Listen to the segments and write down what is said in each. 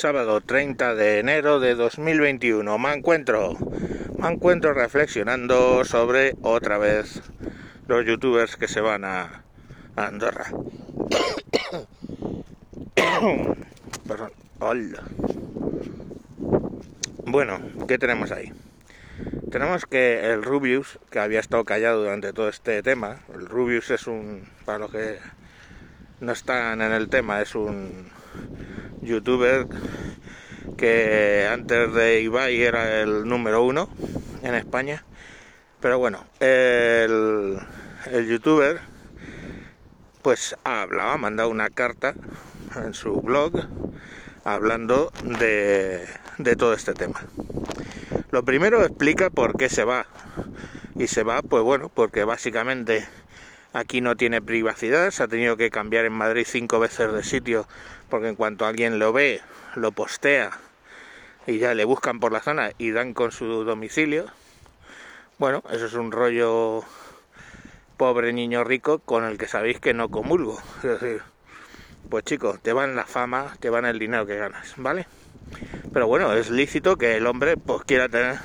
sábado 30 de enero de 2021. Me encuentro, me encuentro reflexionando sobre otra vez los youtubers que se van a, Andorra. Perdón. Hola. Bueno, ¿qué tenemos ahí? Tenemos que el Rubius, que había estado callado durante todo este tema, el Rubius es un, para los que no están en el tema, es un youtuber que antes de Ibai era el número uno en España. Pero bueno, el, youtuber pues ha hablado, ha mandado una carta en su blog hablando de, de todo este tema. Lo primero explica por qué se va. Y se va, pues bueno, porque básicamente aquí no tiene privacidad, se ha tenido que cambiar en Madrid cinco veces de sitio, porque en cuanto alguien lo ve, lo postea y ya le buscan por la zona y dan con su domicilio. Bueno, eso es un rollo pobre niño rico con el que sabéis que no comulgo. Es decir, pues chicos, te van la fama, te van el dinero que ganas, ¿vale? Pero bueno, es lícito que el hombre pues quiera tener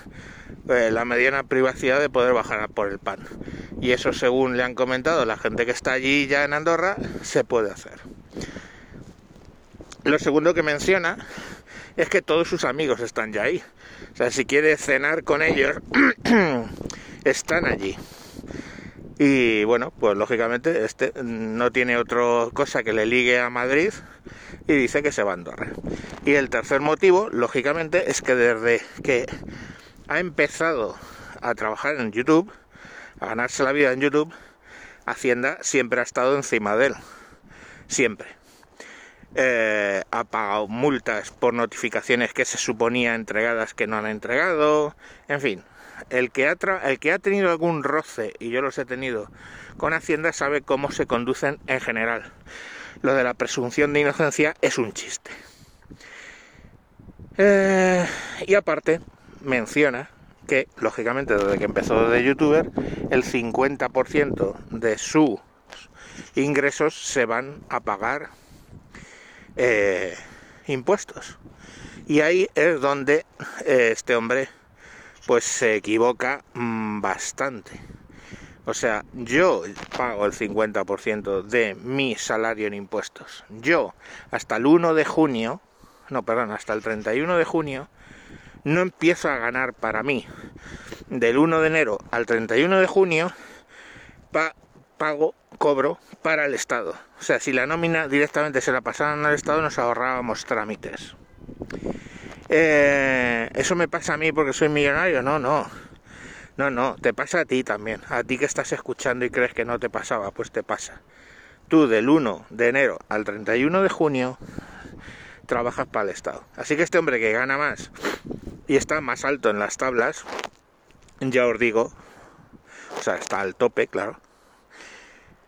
eh, la mediana privacidad de poder bajar por el pan. Y eso según le han comentado la gente que está allí ya en Andorra, se puede hacer. Lo segundo que menciona es que todos sus amigos están ya ahí. O sea, si quiere cenar con ellos, están allí. Y bueno, pues lógicamente este no tiene otra cosa que le ligue a Madrid y dice que se va a Andorra. Y el tercer motivo, lógicamente, es que desde que ha empezado a trabajar en YouTube, a ganarse la vida en YouTube, Hacienda siempre ha estado encima de él. Siempre. Eh, ha pagado multas por notificaciones que se suponía entregadas que no han entregado. En fin, el que, ha el que ha tenido algún roce, y yo los he tenido, con Hacienda sabe cómo se conducen en general. Lo de la presunción de inocencia es un chiste. Eh, y aparte, menciona que, lógicamente, desde que empezó de youtuber, el 50% de sus ingresos se van a pagar eh, impuestos. Y ahí es donde eh, este hombre pues se equivoca mm, bastante. O sea, yo pago el 50% de mi salario en impuestos. Yo, hasta el 1 de junio, no, perdón, hasta el 31 de junio, no empiezo a ganar para mí. Del 1 de enero al 31 de junio, pago, cobro para el Estado. O sea, si la nómina directamente se la pasaran al Estado, nos ahorrábamos trámites. Eh, ¿Eso me pasa a mí porque soy millonario? No, no. No, no, te pasa a ti también. A ti que estás escuchando y crees que no te pasaba, pues te pasa. Tú del 1 de enero al 31 de junio trabajas para el Estado. Así que este hombre que gana más y está más alto en las tablas, ya os digo, o sea, está al tope, claro.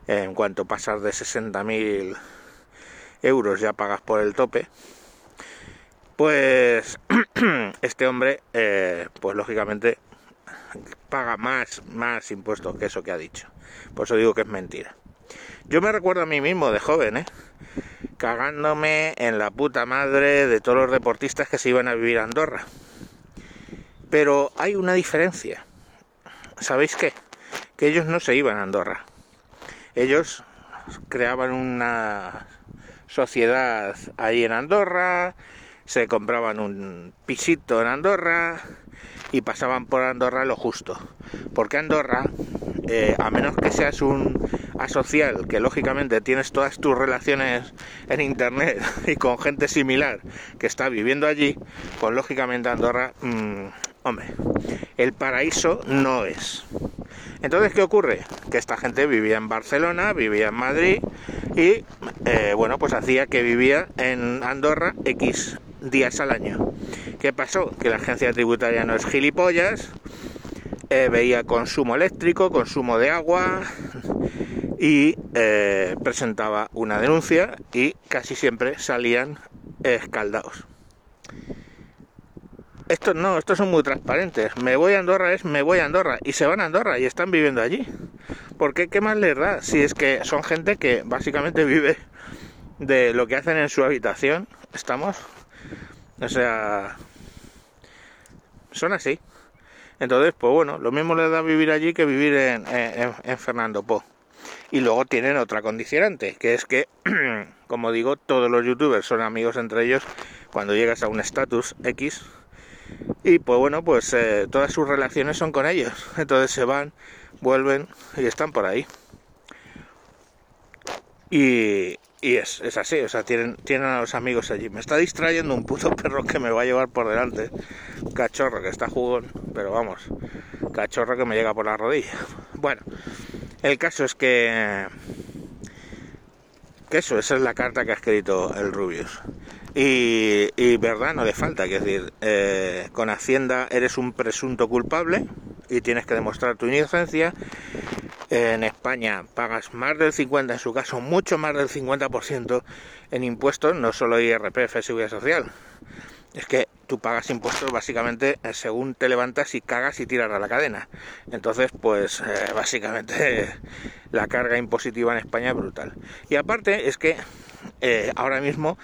En cuanto pasas de 60.000 euros ya pagas por el tope pues este hombre, eh, pues lógicamente paga más, más impuestos que eso que ha dicho. Por eso digo que es mentira. Yo me recuerdo a mí mismo de joven, ¿eh? cagándome en la puta madre de todos los deportistas que se iban a vivir a Andorra. Pero hay una diferencia. ¿Sabéis qué? Que ellos no se iban a Andorra. Ellos creaban una sociedad ahí en Andorra, se compraban un pisito en Andorra y pasaban por Andorra lo justo. Porque Andorra, eh, a menos que seas un asocial, que lógicamente tienes todas tus relaciones en internet y con gente similar que está viviendo allí, pues lógicamente Andorra, mm, hombre, el paraíso no es. Entonces, ¿qué ocurre? Que esta gente vivía en Barcelona, vivía en Madrid y, eh, bueno, pues hacía que vivía en Andorra X días al año. ¿Qué pasó? Que la agencia tributaria no es gilipollas, eh, veía consumo eléctrico, consumo de agua y eh, presentaba una denuncia y casi siempre salían escaldados. Estos no, estos son muy transparentes. Me voy a Andorra es me voy a Andorra y se van a Andorra y están viviendo allí. porque qué? más les da? Si es que son gente que básicamente vive de lo que hacen en su habitación. Estamos O sea, son así. Entonces, pues bueno, lo mismo les da vivir allí que vivir en, en Fernando Po. Y luego tienen otra condicionante, que es que, como digo, todos los youtubers son amigos entre ellos cuando llegas a un estatus X. Y pues bueno, pues eh, todas sus relaciones son con ellos. Entonces se van, vuelven y están por ahí. Y, y es, es, así, o sea, tienen, tienen a los amigos allí. Me está distrayendo un puto perro que me va a llevar por delante. Cachorro que está jugón, pero vamos, cachorro que me llega por la rodilla. Bueno, el caso es que. Que eso, esa es la carta que ha escrito el Rubius. Y, verdad, no le falta, es decir, eh, con Hacienda eres un presunto culpable y tienes que demostrar tu inocencia. En España pagas más del 50, en su caso mucho más del 50% en impuestos, no solo IRPF, Seguridad Social. Es que tú pagas impuestos básicamente eh, según te levantas y cagas y tiras a la cadena. Entonces, pues eh, básicamente la carga impositiva en España es brutal. Y aparte es que ahora mismo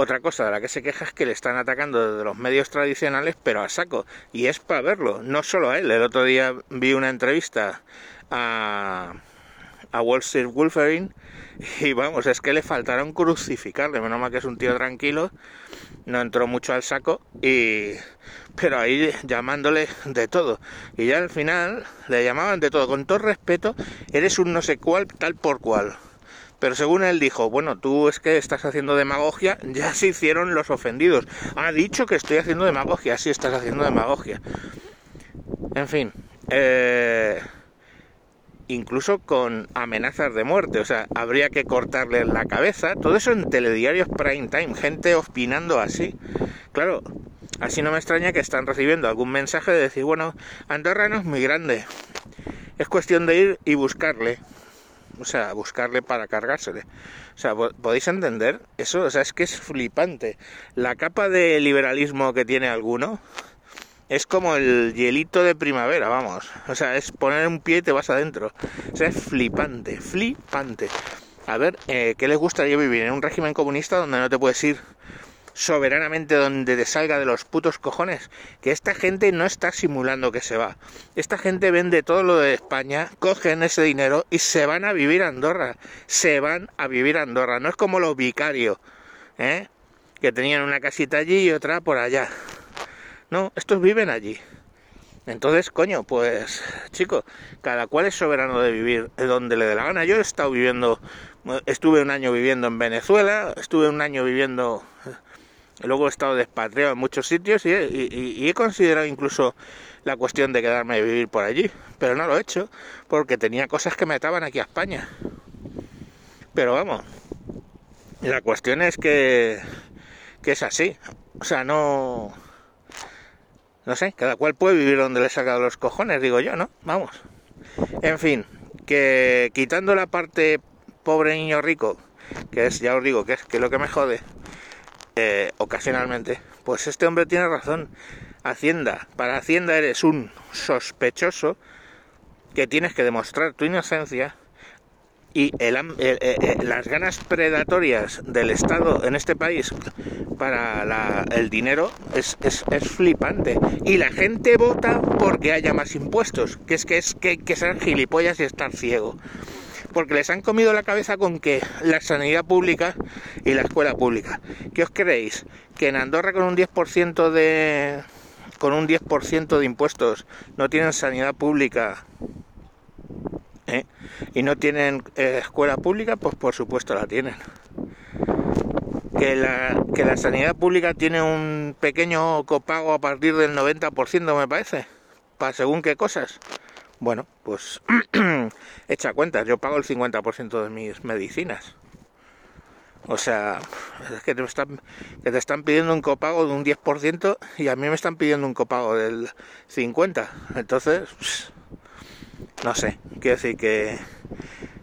otra cosa de la que se queja es que le están atacando desde los medios tradicionales, pero a saco. Y es para verlo, no solo a él. El otro día vi una entrevista a, a Wall Street Wolverine y vamos, es que le faltaron crucificarle. Menos mal que es un tío tranquilo no entró mucho al saco y pero ahí llamándole de todo y ya al final le llamaban de todo con todo respeto eres un no sé cuál tal por cual pero según él dijo bueno tú es que estás haciendo demagogia ya se hicieron los ofendidos. Ha dicho que estoy haciendo demagogia sí estás haciendo demagogia en fin eh, incluso con amenazas de muerte, o sea, habría que cortarle la cabeza, todo eso en telediarios prime time, gente opinando así. Claro, así no me extraña que están recibiendo algún mensaje de decir, bueno, Andorra no es muy grande, es cuestión de ir y buscarle, o sea, buscarle para cargársele. O sea, ¿podéis entender eso? O sea, es que es flipante. La capa de liberalismo que tiene alguno, es como el hielito de primavera, vamos. O sea, es poner un pie y te vas adentro. O sea, es flipante, flipante. A ver, eh, ¿qué les gustaría vivir? ¿En un régimen comunista donde no te puedes ir soberanamente donde te salga de los putos cojones? Que esta gente no está simulando que se va. Esta gente vende todo lo de España, cogen ese dinero y se van a vivir a Andorra. Se van a vivir a Andorra. No es como los vicarios, ¿eh? Que tenían una casita allí y otra por allá. No, estos viven allí. Entonces, coño, pues, chico, cada cual es soberano de vivir donde le dé la gana. Yo he estado viviendo, estuve un año viviendo en Venezuela, estuve un año viviendo, luego he estado despatriado en muchos sitios y, he considerado incluso la cuestión de quedarme a vivir por allí, pero no lo he hecho porque tenía cosas que me ataban aquí a España. Pero vamos, la cuestión es que, es así. O sea, no no sé, cada cual puede vivir donde le saca los cojones, digo yo, ¿no? Vamos. En fin, que quitando la parte pobre niño rico, que es, ya os digo, que es que lo que me jode eh, ocasionalmente, pues este hombre tiene razón. Hacienda, para Hacienda eres un sospechoso que tienes que demostrar tu inocencia y las ganas predatorias del Estado en este país para el dinero es, es, flipante. Y la gente vota porque haya más impuestos, que es que es que, que ser gilipollas y estar ciego. Porque les han comido la cabeza con que la sanidad pública y la escuela pública. ¿Qué os creéis? Que en Andorra con un 10% de con un 10% de impuestos no tienen sanidad pública ¿eh? y no tienen eh, escuela pública, pues por supuesto la tienen. Que la, que la sanidad pública tiene un pequeño copago a partir del 90%, me parece, para según qué cosas. Bueno, pues echa cuentas, yo pago el 50% de mis medicinas. O sea, es que te, están, que te están pidiendo un copago de un 10% y a mí me están pidiendo un copago del 50%. Entonces, no sé, quiero decir que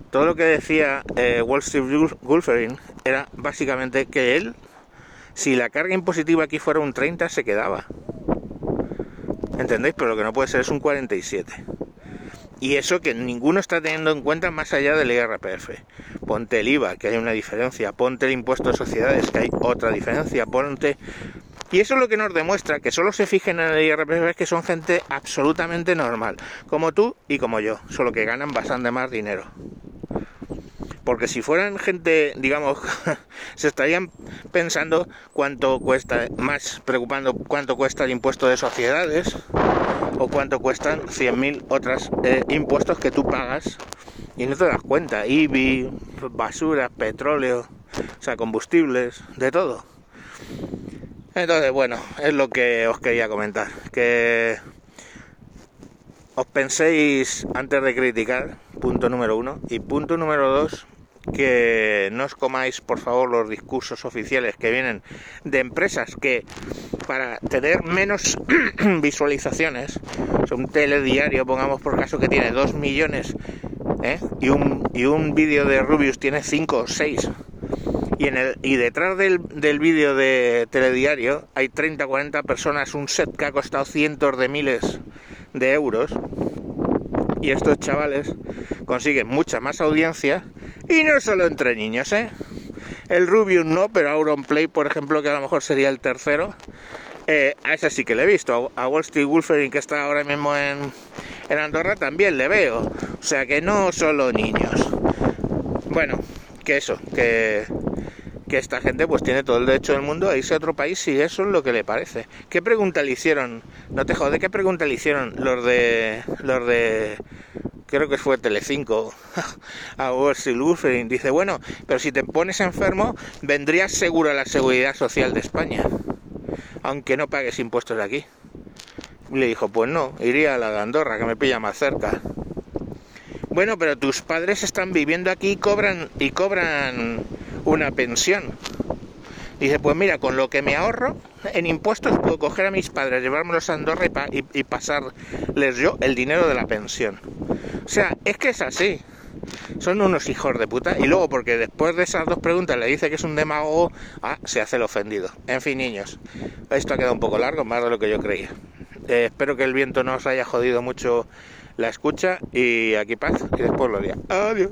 todo lo que decía eh, Wall Street Wolverine era básicamente que él, si la carga impositiva aquí fuera un 30, se quedaba. ¿Entendéis? Pero lo que no puede ser es un 47. Y eso que ninguno está teniendo en cuenta más allá del IRPF. Ponte el IVA, que hay una diferencia. Ponte el impuesto de sociedades, que hay otra diferencia. Ponte Y eso es lo que nos demuestra que solo se fijen en el IRPF que son gente absolutamente normal, como tú y como yo, solo que ganan bastante más dinero. Porque si fueran gente, digamos, se estarían pensando cuánto cuesta, más preocupando cuánto cuesta el impuesto de sociedades o cuánto cuestan 100.000 otros eh, impuestos que tú pagas y no te das cuenta. IBI, basura, petróleo, o sea, combustibles, de todo. Entonces, bueno, es lo que os quería comentar. Que os penséis antes de criticar, punto número uno. Y punto número dos, que no os comáis por favor los discursos oficiales que vienen de empresas que para tener menos visualizaciones, un telediario, pongamos por caso que tiene 2 millones ¿eh? y un, y un vídeo de Rubius tiene 5 o 6 y, en el, y detrás del, del vídeo de telediario hay 30 40 personas, un set que ha costado cientos de miles de euros y estos chavales consiguen mucha más audiencia y no solo entre niños, ¿eh? El Rubius no, pero Auronplay, por ejemplo, que a lo mejor sería el tercero, eh, a ese sí que le he visto. A Wall Street que está ahora mismo en, en Andorra, también le veo. O sea que no solo niños. Bueno, que eso, que que esta gente pues tiene todo el derecho del mundo a irse a otro país si eso es lo que le parece. ¿Qué pregunta le hicieron? No te jode, ¿qué pregunta le hicieron los de los de creo que fue Telecinco a Wall Dice, bueno, pero si te pones enfermo, vendrías seguro a la seguridad social de España, aunque no pagues impuestos aquí. Le dijo, pues no, iría a la de Andorra, que me pilla más cerca. Bueno, pero tus padres están viviendo aquí y cobran, y cobran una pensión. Dice, pues mira, con lo que me ahorro en impuestos puedo coger a mis padres, llevármelos a Andorra y, pasarles yo el dinero de la pensión. O sea, es que es así. Son unos hijos de puta. Y luego, porque después de esas dos preguntas le dice que es un demagogo, ah, se hace el ofendido. En fin, niños, esto ha quedado un poco largo, más de lo que yo creía. Eh, espero que el viento no os haya jodido mucho la escucha y aquí paz y después lo diría. Adiós.